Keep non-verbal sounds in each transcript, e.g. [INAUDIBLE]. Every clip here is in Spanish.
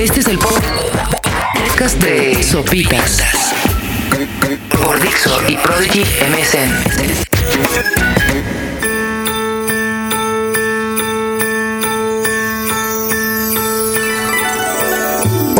Este es el podcast de Sopitas por Dixo y Prodigy MSN.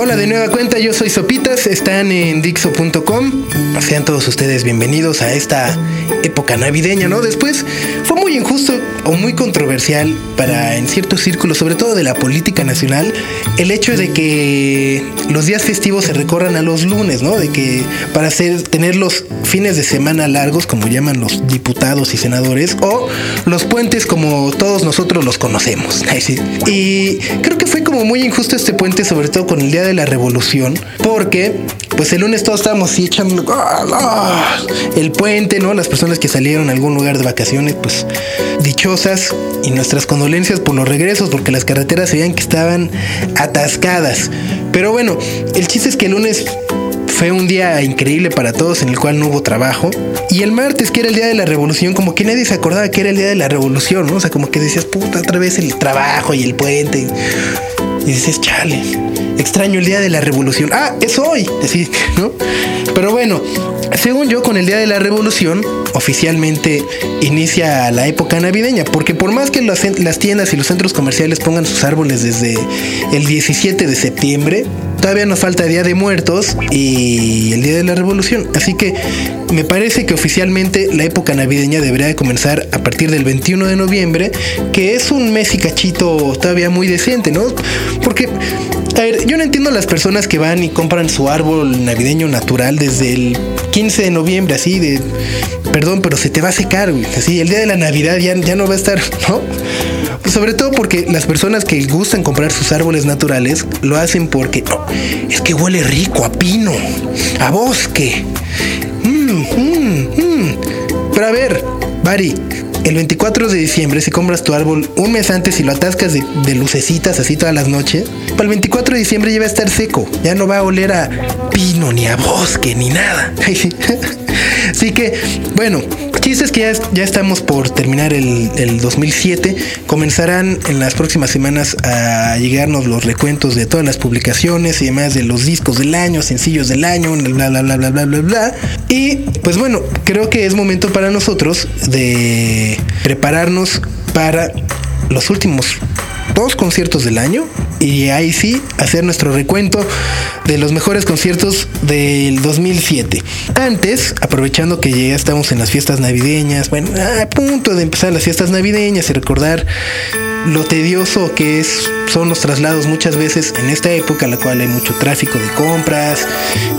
Hola de nueva cuenta, yo soy Sopitas, están en Dixo.com. Sean todos ustedes bienvenidos a esta época navideña, ¿no? Después fue muy injusto o muy controversial para en ciertos círculos, sobre todo de la política nacional, el hecho de que los días festivos se recorran a los lunes, ¿no? De que para hacer, tener los fines de semana largos, como llaman los diputados y senadores, o los puentes como todos nosotros los conocemos. [LAUGHS] Y creo que fue como muy injusto este puente, sobre todo con el Día de la Revolución, porque pues el lunes todos estábamos así echando ¡ah! el puente, ¿no? Las personas que salieron a algún lugar de vacaciones, pues dichosas y nuestras condolencias por los regresos, porque las carreteras se veían que estaban atascadas. Pero bueno, el chiste es que el lunes fue un día increíble para todos en el cual no hubo trabajo. Y el martes, que era el día de la revolución, como que nadie se acordaba que era el día de la revolución, ¿no? O sea, como que decías, puta, otra vez el trabajo y el puente. Y dices, chale, extraño el día de la revolución. Ah, es hoy, decís, ¿no? Pero bueno, según yo, con el día de la revolución, oficialmente inicia la época navideña, porque por más que las, tiendas y los centros comerciales pongan sus árboles desde el 17 de septiembre, todavía nos falta Día de Muertos y el Día de la Revolución. Así que me parece que oficialmente la época navideña debería de comenzar a partir del 21 de noviembre, que es un mes y cachito todavía muy decente, ¿no? Porque, a ver, yo no entiendo las personas que van y compran su árbol navideño natural desde el 15 de noviembre, así de, perdón, pero se te va a secar, güey. Así, el día de la Navidad ya, ya no va a estar, [LAUGHS] ¿no? Sobre todo porque las personas que gustan comprar sus árboles naturales lo hacen porque oh, es que huele rico a pino, a bosque. Mm, mm, mm. Pero a ver, Bari, el 24 de diciembre, si compras tu árbol un mes antes y lo atascas de, de, lucecitas así todas las noches, para el 24 de diciembre ya va a estar seco. Ya no va a oler a pino, ni a bosque, ni nada. [LAUGHS] Así que, bueno, chistes que ya, ya estamos por terminar el, el, 2007. Comenzarán en las próximas semanas a llegarnos los recuentos de todas las publicaciones y demás de los discos del año, sencillos del año, bla, bla, bla, bla, bla, bla, bla. Y pues bueno, creo que es momento para nosotros de prepararnos para los últimos dos conciertos del año y ahí sí hacer nuestro recuento de los mejores conciertos del 2007. Antes, aprovechando que ya estamos en las fiestas navideñas, bueno, a punto de empezar las fiestas navideñas y recordar lo tedioso que es son los traslados muchas veces en esta época en la cual hay mucho tráfico de compras,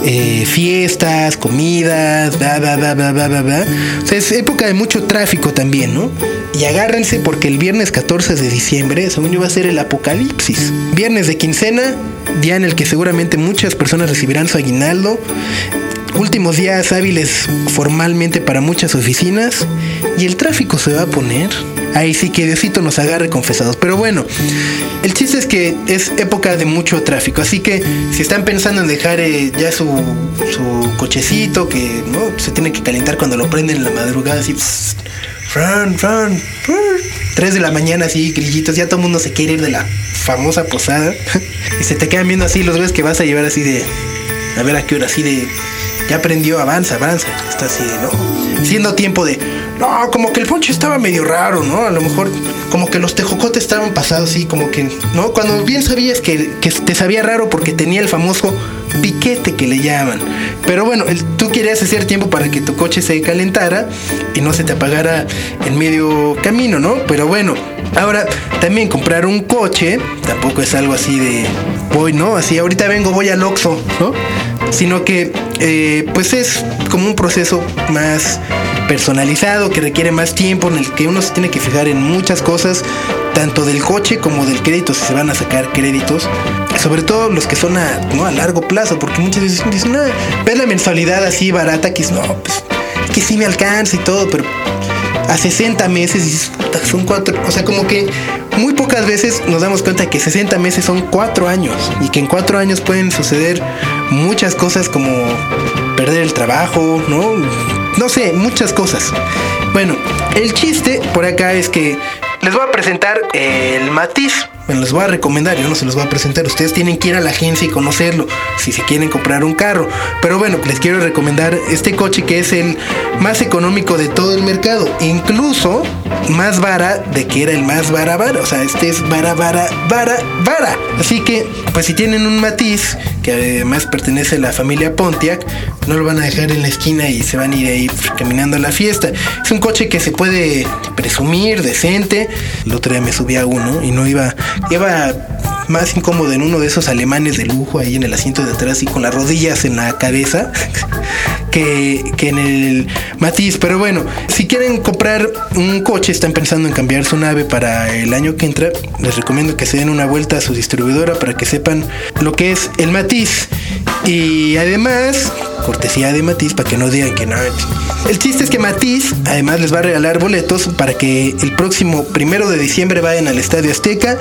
eh, fiestas, comidas, bla, bla, bla, bla, bla, bla, bla. O sea, es época de mucho tráfico también, ¿no? Y agárrense porque el viernes 14 de diciembre, según yo, va a ser el apocalipsis. Viernes de quincena, día en el que seguramente muchas personas recibirán su aguinaldo. Últimos días hábiles formalmente para muchas oficinas. Y el tráfico se va a poner ahí sí que Diosito nos agarre confesados. Pero bueno, el chiste es que es época de mucho tráfico. Así que si están pensando en dejar eh, ya su, cochecito, que ¿no? se tiene que calentar cuando lo prenden en la madrugada, así. Pss, run, run, run. 3 de la mañana, así, grillitos. Ya todo el mundo se quiere ir de la famosa posada. [LAUGHS] y se te quedan viendo así los ves que vas a llevar así de. A ver a qué hora, así de. Ya aprendió, avanza, avanza. Está así ¿no? Siendo tiempo de no, como que el ponche estaba medio raro, ¿no? A lo mejor como que los tejocotes estaban pasados así, como que, ¿no? Cuando bien sabías que, que te sabía raro porque tenía el famoso piquete que le llaman. Pero bueno, tú querías hacer tiempo para que tu coche se calentara y no se te apagara en medio camino, ¿no? Pero bueno, ahora también comprar un coche tampoco es algo así de voy, ¿no? Así ahorita vengo, voy al Oxxo, ¿no? Sino que eh, pues es como un proceso más personalizado que requiere más tiempo en el que uno se tiene que fijar en muchas cosas tanto del coche como del crédito si se van a sacar créditos sobre todo los que son a, ¿no? a largo plazo porque muchas veces dicen no, ves la mensualidad así barata que es no pues que sí me alcanza y todo pero a 60 meses dices, son cuatro o sea como que muy pocas veces nos damos cuenta que 60 meses son cuatro años y que en cuatro años pueden suceder muchas cosas como perder el trabajo, ¿no? No sé, muchas cosas. Bueno, el chiste por acá es que les voy a presentar el Matiz. Bueno, les voy a recomendar, yo no se los voy a presentar. Ustedes tienen que ir a la agencia y conocerlo si se quieren comprar un carro. Pero bueno, les quiero recomendar este coche que es el más económico de todo el mercado. Incluso más vara de que era el más vara vara. O sea, este es vara vara vara vara. Así que, pues si tienen un matiz que además pertenece a la familia Pontiac, no lo van a dejar en la esquina y se van a ir ahí caminando a la fiesta. Es un coche que se puede presumir, decente. El otro día me subí a uno y no iba, iba más incómodo en uno de esos alemanes de lujo ahí en el asiento de atrás y con las rodillas en la cabeza que, que en el Matiz. Pero bueno, si quieren comprar un coche, están pensando en cambiar su nave para el año que entra, les recomiendo que se den una vuelta a su distribuidora para que sepan lo que es el Matiz. Y además, cortesía de Matiz para que no digan que no. El chiste es que Matiz además les va a regalar boletos para que el próximo primero de diciembre vayan al Estadio Azteca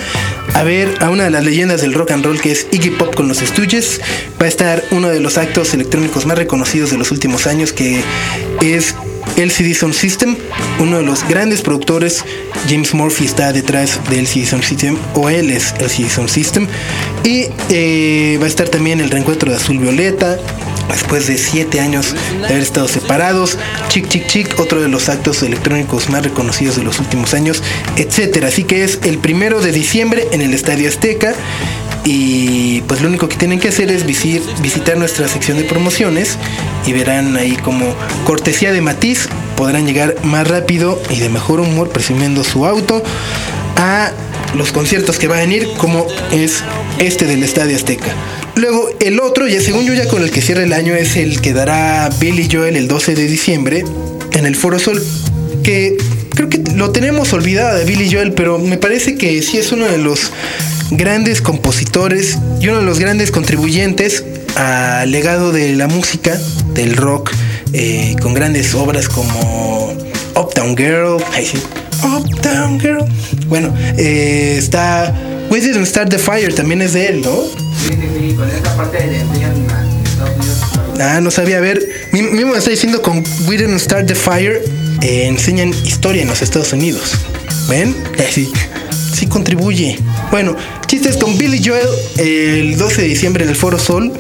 a ver a una de las leyendas del rock and roll que es Iggy Pop con los Stooges. Va a estar uno de los actos electrónicos más reconocidos de los últimos años que es LCD Sound System, uno de los grandes productores, James Murphy está detrás de LCD Sound System, o él es LCD Sound System, y eh, va a estar también el reencuentro de Azul Violeta, después de siete años de haber estado separados, Chic Chic Chic, otro de los actos electrónicos más reconocidos de los últimos años, etcétera. Así que es el primero de diciembre en el Estadio Azteca. Y pues lo único que tienen que hacer es visitar nuestra sección de promociones y verán ahí como cortesía de matiz podrán llegar más rápido y de mejor humor presumiendo su auto a los conciertos que van a venir como es este del Estadio Azteca. Luego el otro, ya según yo ya con el que cierra el año, es el que dará Billy Joel el 12 de diciembre en el Foro Sol, que creo que lo tenemos olvidado de Billy Joel, pero me parece que sí es uno de los grandes compositores y uno de los grandes contribuyentes al legado de la música, del rock, eh, con grandes obras como Uptown Girl, Uptown Girl. Bueno, eh, está We Didn't Start the Fire, también es de él, ¿no? Ah, no sabía. A ver, mismo está diciendo con We Didn't Start the Fire, eh, enseñan historia en los Estados Unidos. ¿Ven? [LAUGHS] Sí, sí contribuye. Bueno, chistes con Billy Joel el 12 de diciembre en el Foro Sol.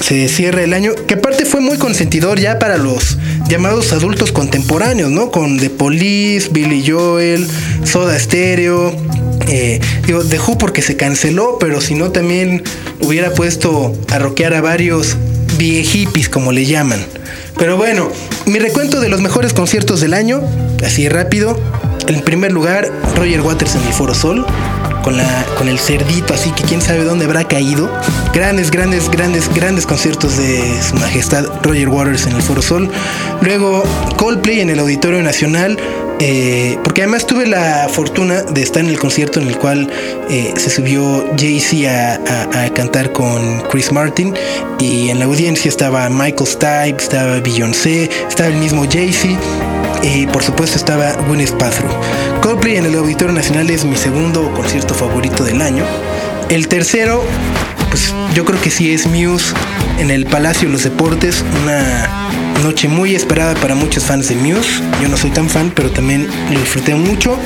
Se cierra el año, que aparte fue muy consentidor ya para los llamados adultos contemporáneos, ¿no? Con The Police, Billy Joel, Soda Stereo. Eh, digo, porque se canceló, pero si no también hubiera puesto a rockear a varios viejipis, como le llaman. Pero bueno, mi recuento de los mejores conciertos del año, así rápido. En primer lugar, Roger Waters en el Foro Sol con, la, con el cerdito, así que quién sabe dónde habrá caído. Grandes, grandes, grandes, grandes conciertos de Su Majestad Roger Waters en el Foro Sol. Luego Coldplay en el Auditorio Nacional. Eh, porque además tuve la fortuna de estar en el concierto en el cual eh, se subió Jay-Z a, a, cantar con Chris Martin y en la audiencia estaba Michael Stipe, estaba Beyoncé, estaba el mismo Jay-Z y por supuesto estaba Gwyneth Paltrow. Coldplay en el Auditorio Nacional es mi segundo concierto favorito del año. El tercero, pues yo creo que sí es Muse en el Palacio de los Deportes, una noche muy esperada para muchos fans de Muse. Yo no soy tan fan, pero también lo disfruté mucho.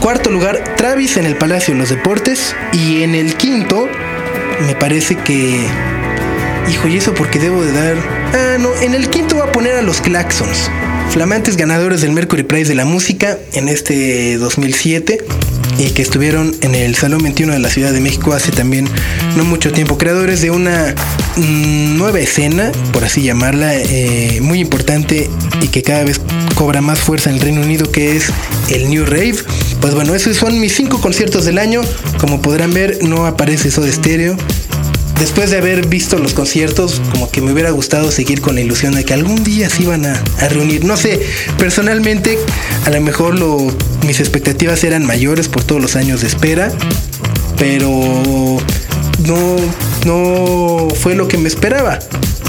Cuarto lugar, Travis en el Palacio de los Deportes. Y en el quinto, me parece que... Hijo, ¿y eso porque debo de dar? Ah, no, en el quinto voy a poner a los Claxons flamantes ganadores del Mercury Prize de la música en este 2007 y que estuvieron en el Salón 21 de la Ciudad de México hace también no mucho tiempo. Creadores de una mm, nueva escena, por así llamarla, eh, muy importante y que cada vez cobra más fuerza en el Reino Unido, que es el New Rave. Pues bueno, esos son mis cinco conciertos del año. Como podrán ver, no aparece eso de estéreo después de haber visto los conciertos, como que me hubiera gustado seguir con la ilusión de que algún día se iban a, reunir. No sé, personalmente a lo mejor lo, mis expectativas eran mayores por todos los años de espera, pero no, no fue lo que me esperaba.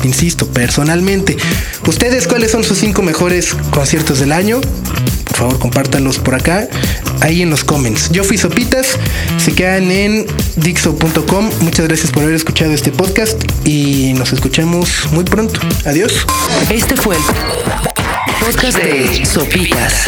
Insisto, personalmente. ¿Ustedes cuáles son sus cinco mejores conciertos del año? Por favor, compártanlos por acá, ahí en los comments. Yo fui Sopitas, se quedan en Dixo.com. Muchas gracias por haber escuchado este podcast y nos escuchamos muy pronto. Adiós. Este fue el podcast de Sopitas